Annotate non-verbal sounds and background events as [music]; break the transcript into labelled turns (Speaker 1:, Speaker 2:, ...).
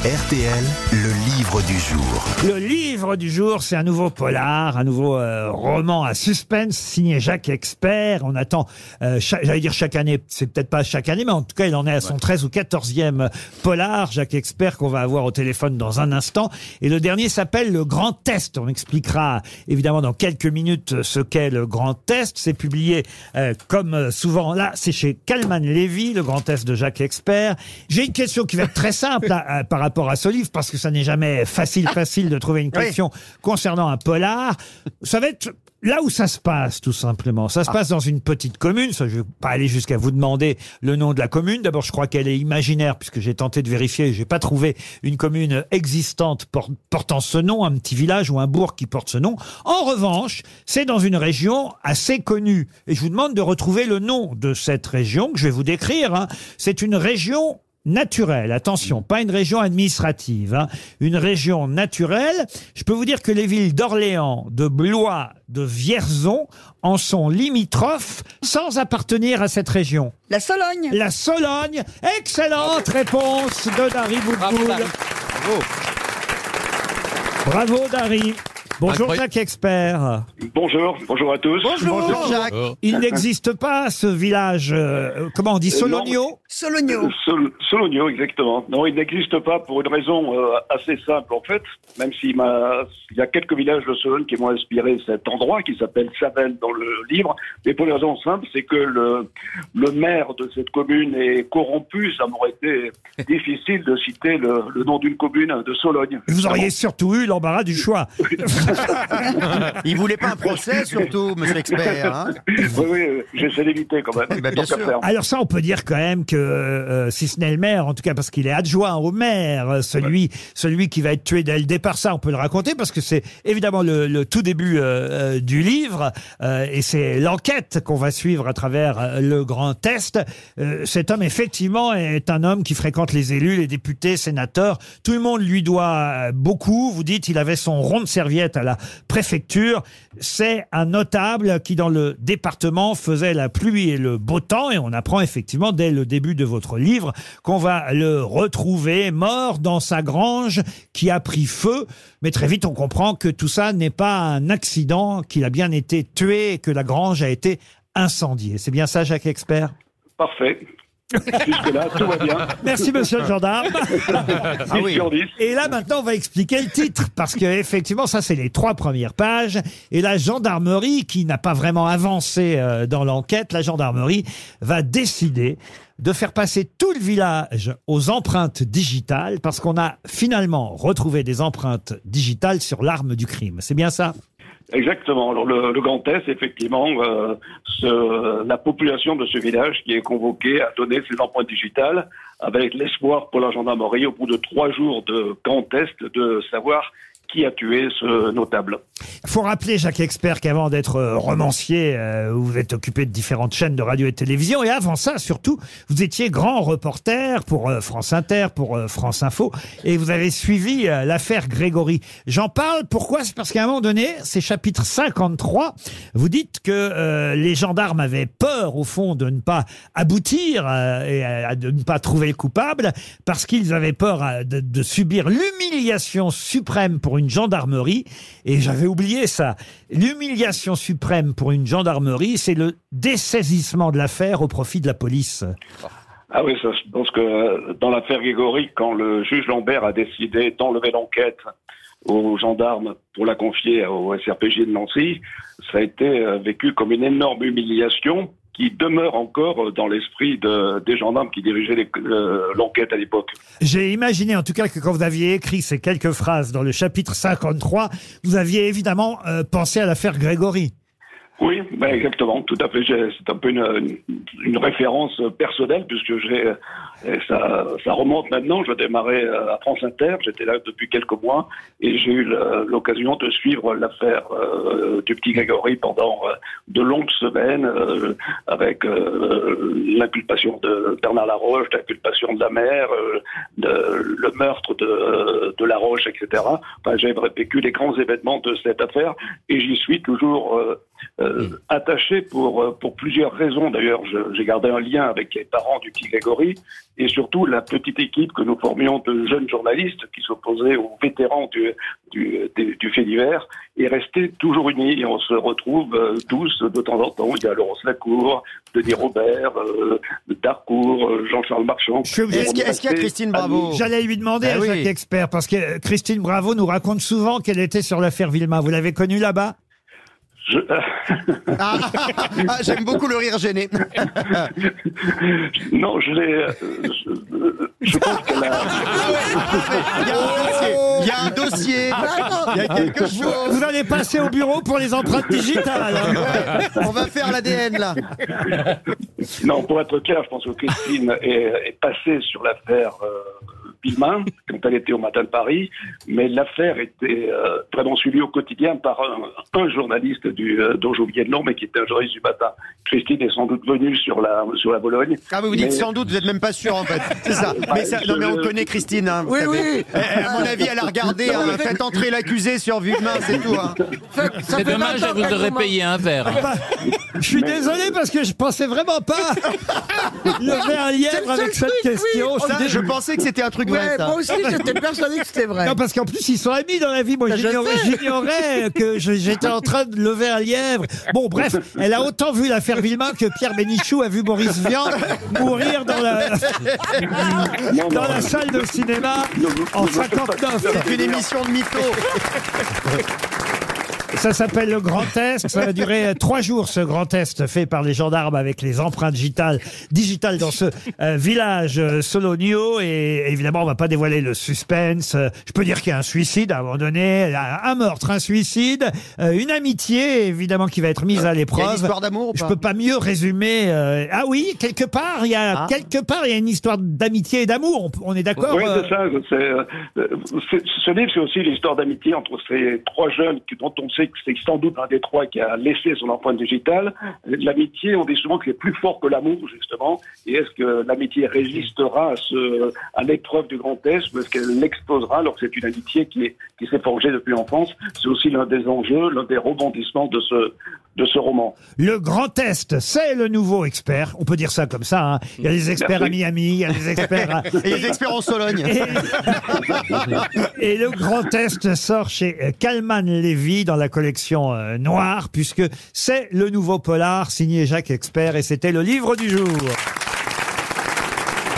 Speaker 1: RTL, le livre du jour.
Speaker 2: Le livre du jour, c'est un nouveau polar, un nouveau euh, roman à suspense signé Jacques Expert. On attend, euh, j'allais dire chaque année, c'est peut-être pas chaque année, mais en tout cas, il en est à son 13 ou 14e polar, Jacques Expert, qu'on va avoir au téléphone dans un instant. Et le dernier s'appelle Le Grand Test. On expliquera évidemment dans quelques minutes ce qu'est le Grand Test. C'est publié euh, comme euh, souvent là, c'est chez Calman Lévy, Le Grand Test de Jacques Expert. J'ai une question qui va être très simple à- à- par rapport à ce livre, parce que ça n'est jamais facile, [laughs] facile de trouver une question concernant un polar. Ça va être là où ça se passe, tout simplement. Ça se passe dans une petite commune. Ça, je ne vais pas aller jusqu'à vous demander le nom de la commune. D'abord, je crois qu'elle est imaginaire, puisque j'ai tenté de vérifier et j'ai pas trouvé une commune existante por- portant ce nom, un petit village ou un bourg qui porte ce nom. En revanche, c'est dans une région assez connue. Et je vous demande de retrouver le nom de cette région que je vais vous décrire. hein. C'est une région naturelle, attention, pas une région administrative, hein. une région naturelle. Je peux vous dire que les villes d'Orléans, de Blois, de Vierzon en sont limitrophes sans appartenir à cette région.
Speaker 3: La Sologne.
Speaker 2: La Sologne, excellente réponse de Dari Boudboul. Bravo Dari. Bonjour
Speaker 4: Incroyable.
Speaker 2: Jacques Expert.
Speaker 5: Bonjour, bonjour à tous.
Speaker 2: Bonjour
Speaker 3: Jacques.
Speaker 2: Il n'existe pas ce village, euh, comment on dit,
Speaker 5: Euh.
Speaker 2: Sologno
Speaker 3: Sologno.
Speaker 5: Sol- Sologno, exactement. Non, il n'existe pas pour une raison euh, assez simple en fait, même s'il m'a, il y a quelques villages de Sologne qui m'ont inspiré cet endroit qui s'appelle Savel dans le livre, mais pour une raison simple, c'est que le, le maire de cette commune est corrompu, ça m'aurait été difficile de citer le, le nom d'une commune de Sologne.
Speaker 2: Vous auriez surtout eu l'embarras du choix. [laughs] [laughs]
Speaker 4: Il voulait pas un procès, surtout, monsieur l'expert. Hein
Speaker 5: Oui, oui, euh, j'essaie d'éviter quand même.
Speaker 4: Oui, bah, bien
Speaker 5: Tant qu'à
Speaker 4: sûr.
Speaker 5: faire.
Speaker 2: Alors ça, on peut dire quand même que, euh, si ce n'est le maire, en tout cas parce qu'il est adjoint au maire, euh, celui, celui qui va être tué dès le départ, ça, on peut le raconter parce que c'est évidemment le, le tout début euh, euh, du livre euh, et c'est l'enquête qu'on va suivre à travers euh, le grand test. Euh, cet homme, effectivement, est un homme qui fréquente les élus, les députés, sénateurs. Tout le monde lui doit euh, beaucoup. Vous dites, il avait son rond de serviette à la préfecture. C'est un notable qui, dans le département, faisait la pluie et le beau temps. Et on apprend effectivement, dès le début de votre livre, qu'on va le retrouver mort dans sa grange qui a pris feu. Mais très vite, on comprend que tout ça n'est pas un accident, qu'il a bien été tué et que la grange a été incendiée. C'est bien ça, Jacques Expert?
Speaker 5: Parfait. Jusque-là, tout va bien.
Speaker 2: Merci, monsieur le gendarme. [laughs]
Speaker 4: Ah
Speaker 5: 10
Speaker 4: oui.
Speaker 5: sur 10.
Speaker 2: Et là, maintenant, on va expliquer le titre, parce que effectivement, ça, c'est les trois premières pages. Et la gendarmerie, qui n'a pas vraiment avancé euh, dans l'enquête, la gendarmerie va décider de faire passer tout le village aux empreintes digitales, parce qu'on a finalement retrouvé des empreintes digitales sur l'arme du crime. C'est bien ça?
Speaker 5: Exactement. Alors le, le Grand Est, effectivement, euh, ce- la population de ce village qui est convoquée à donner ses empreintes digitales, avec l'espoir pour la gendarmerie, au bout de trois jours de Grand Est, de savoir qui a tué ce notable.
Speaker 2: faut rappeler, Jacques Expert, qu'avant d'être euh, romancier, euh, vous êtes occupé de différentes chaînes de radio et de télévision. Et avant ça, surtout, vous étiez grand reporter pour euh, France Inter, pour France Info. Et vous avez suivi l'affaire Grégory. J'en parle, pourquoi? C'est parce qu'à un moment donné, c'est chapitre 53, vous dites que les gendarmes avaient peur, au fond, de ne pas aboutir et de ne pas trouver le coupable, parce qu'ils avaient peur de, de subir l'humiliation suprême pour une gendarmerie. Et j'avais oublié ça. L'humiliation suprême pour une gendarmerie, c'est le dessaisissement de l'affaire au profit de la police.
Speaker 5: Ah oui, je pense que euh, dans l'affaire Grégory, quand le juge Lambert a décidé d'enlever l'enquête aux gendarmes pour la confier au SRPJ de Nancy, ça a été euh, vécu comme une énorme humiliation qui demeure encore euh, dans l'esprit de- des gendarmes qui dirigeaient euh, l'enquête à l'époque.
Speaker 2: J'ai imaginé en tout cas que quand vous aviez écrit ces quelques phrases dans le chapitre 53, vous aviez évidemment euh, pensé à l'affaire Grégory.
Speaker 5: Oui, ben exactement, tout à fait. C'est un peu une, une, référence personnelle puisque j'ai et ça, ça remonte maintenant. Je démarrais euh, à France Inter, j'étais là depuis quelques mois et j'ai eu l'occasion de suivre l'affaire euh, du petit Grégory pendant euh, de longues semaines euh, avec euh, l'inculpation de Bernard Laroche, l'inculpation de la mère, euh, le meurtre de, de Laroche, etc. Enfin, j'ai vécu les grands événements de cette affaire et j'y suis toujours. Euh, euh, attaché pour, euh, pour plusieurs raisons. D'ailleurs, j'ai gardé un lien avec les parents du petit Grégory et surtout la petite équipe que nous formions de jeunes journalistes qui s'opposaient aux vétérans du, du, du, du fait divers est resté toujours unis. Et on se retrouve euh, tous de temps en temps. Il y a Laurence Lacour, Denis Robert, euh, Darcourt, Jean-Charles Marchand.
Speaker 4: Est-ce qu'il y a- y Christine Bravo
Speaker 2: J'allais lui demander à
Speaker 4: oui.
Speaker 2: Jacques Expert, parce que Christine Bravo nous raconte souvent qu'elle était sur l'affaire Villemain. Vous l'avez connue là-bas?
Speaker 5: Je-
Speaker 4: Ah, ah, J'aime beaucoup le rire gêné. [laughs]
Speaker 5: non, je l'ai. euh, je, je pense qu'elle a.
Speaker 4: Il y a un dossier. Il y a quelque chose.
Speaker 2: Vous allez passer au bureau pour les empreintes digitales. hein.
Speaker 4: On va faire l'ADN là.
Speaker 5: Non, pour être clair, je pense que Christine est, est passée sur l'affaire euh, Villemain quand elle était au Matin de Paris, mais l'affaire était euh, vraiment suivie au quotidien par un, un journaliste du, euh, dont oublié le nom, mais qui était un journaliste du matin. Christine est sans doute venue sur la, sur la Bologne.
Speaker 4: Ah, mais vous dites
Speaker 5: Mais-
Speaker 4: sans doute, vous êtes même pas sûr en fait. C'est ça. [laughs] Mais ça- non, mais on connaît Christine. Hein,
Speaker 3: Oui,
Speaker 4: savez.
Speaker 3: oui.
Speaker 4: Eh, eh, À mon avis, elle a regardé. hein, Faites entrer l'accusé sur Villemain, c'est tout. Hein.
Speaker 6: C'est dommage, elle vous aurait payé un verre. [laughs]
Speaker 2: Bah, je suis désolé parce que je pensais vraiment pas [laughs] lever un
Speaker 3: C'est
Speaker 2: lièvre
Speaker 3: le
Speaker 2: avec cette
Speaker 3: oui.
Speaker 2: question.
Speaker 4: Ça,
Speaker 2: Je
Speaker 4: je pensais que c'était un truc.
Speaker 3: Ouais,
Speaker 4: ça.
Speaker 3: moi aussi, j'étais persuadé que c'était vrai.
Speaker 2: Non, parce qu'en plus, ils sont amis dans la vie. Moi,
Speaker 3: je
Speaker 2: j'ignorais, que [laughs] je- j'étais en train de lever un lièvre. Bon, bref, elle a autant vu l'affaire Villemain que Pierre Bénichou a vu Maurice Vian mourir dans la,
Speaker 5: Non,
Speaker 2: dans la salle de cinéma en 59.
Speaker 4: C'est une émission de mytho. [laughs]
Speaker 2: Ça s'appelle le Grand Test. Ça va durer euh, trois jours, ce Grand Test fait par les gendarmes avec les empreintes digitales, digitales dans ce euh, village euh, Solonio. Et évidemment, on va pas dévoiler le suspense. Euh, Je peux dire qu'il y a un suicide à un moment donné, un meurtre, un suicide, euh, une amitié, évidemment, qui va être mise à
Speaker 4: a une
Speaker 2: l'épreuve.
Speaker 4: histoire d'amour ou
Speaker 2: Je
Speaker 4: pas
Speaker 2: peux pas mieux résumer. euh, Ah oui, quelque part, il y a
Speaker 4: Ah.
Speaker 2: quelque part, il y a une histoire d'amitié et d'amour. On, on est d'accord
Speaker 5: Oui,
Speaker 2: euh,
Speaker 5: c'est ça. c'est, euh, c'est- ce livre, c'est aussi l'histoire d'amitié entre ces trois jeunes qui- dont on sait c'est sans doute un des trois qui a laissé son empreinte digitale. L'amitié, on dit souvent que c'est plus fort que l'amour, justement. Et est-ce que l'amitié résistera à, à l'épreuve du grand test ou est-ce qu'elle l'explosera alors que c'est une amitié qui, qui s'est forgée depuis l'enfance? C'est aussi l'un des enjeux, l'un des rebondissements de ce, de ce roman.
Speaker 2: Le Grand Test, c'est le nouveau expert. On peut dire ça comme ça. hein. Il y a les experts à
Speaker 5: Merci.
Speaker 2: Miami, il y a les experts à... [laughs]
Speaker 4: Et les experts en Sologne.
Speaker 2: Et, et le Grand Test sort chez euh, Calman Lévy dans la collection euh, Noire, puisque c'est le nouveau polar signé Jacques Expert et c'était le livre du jour.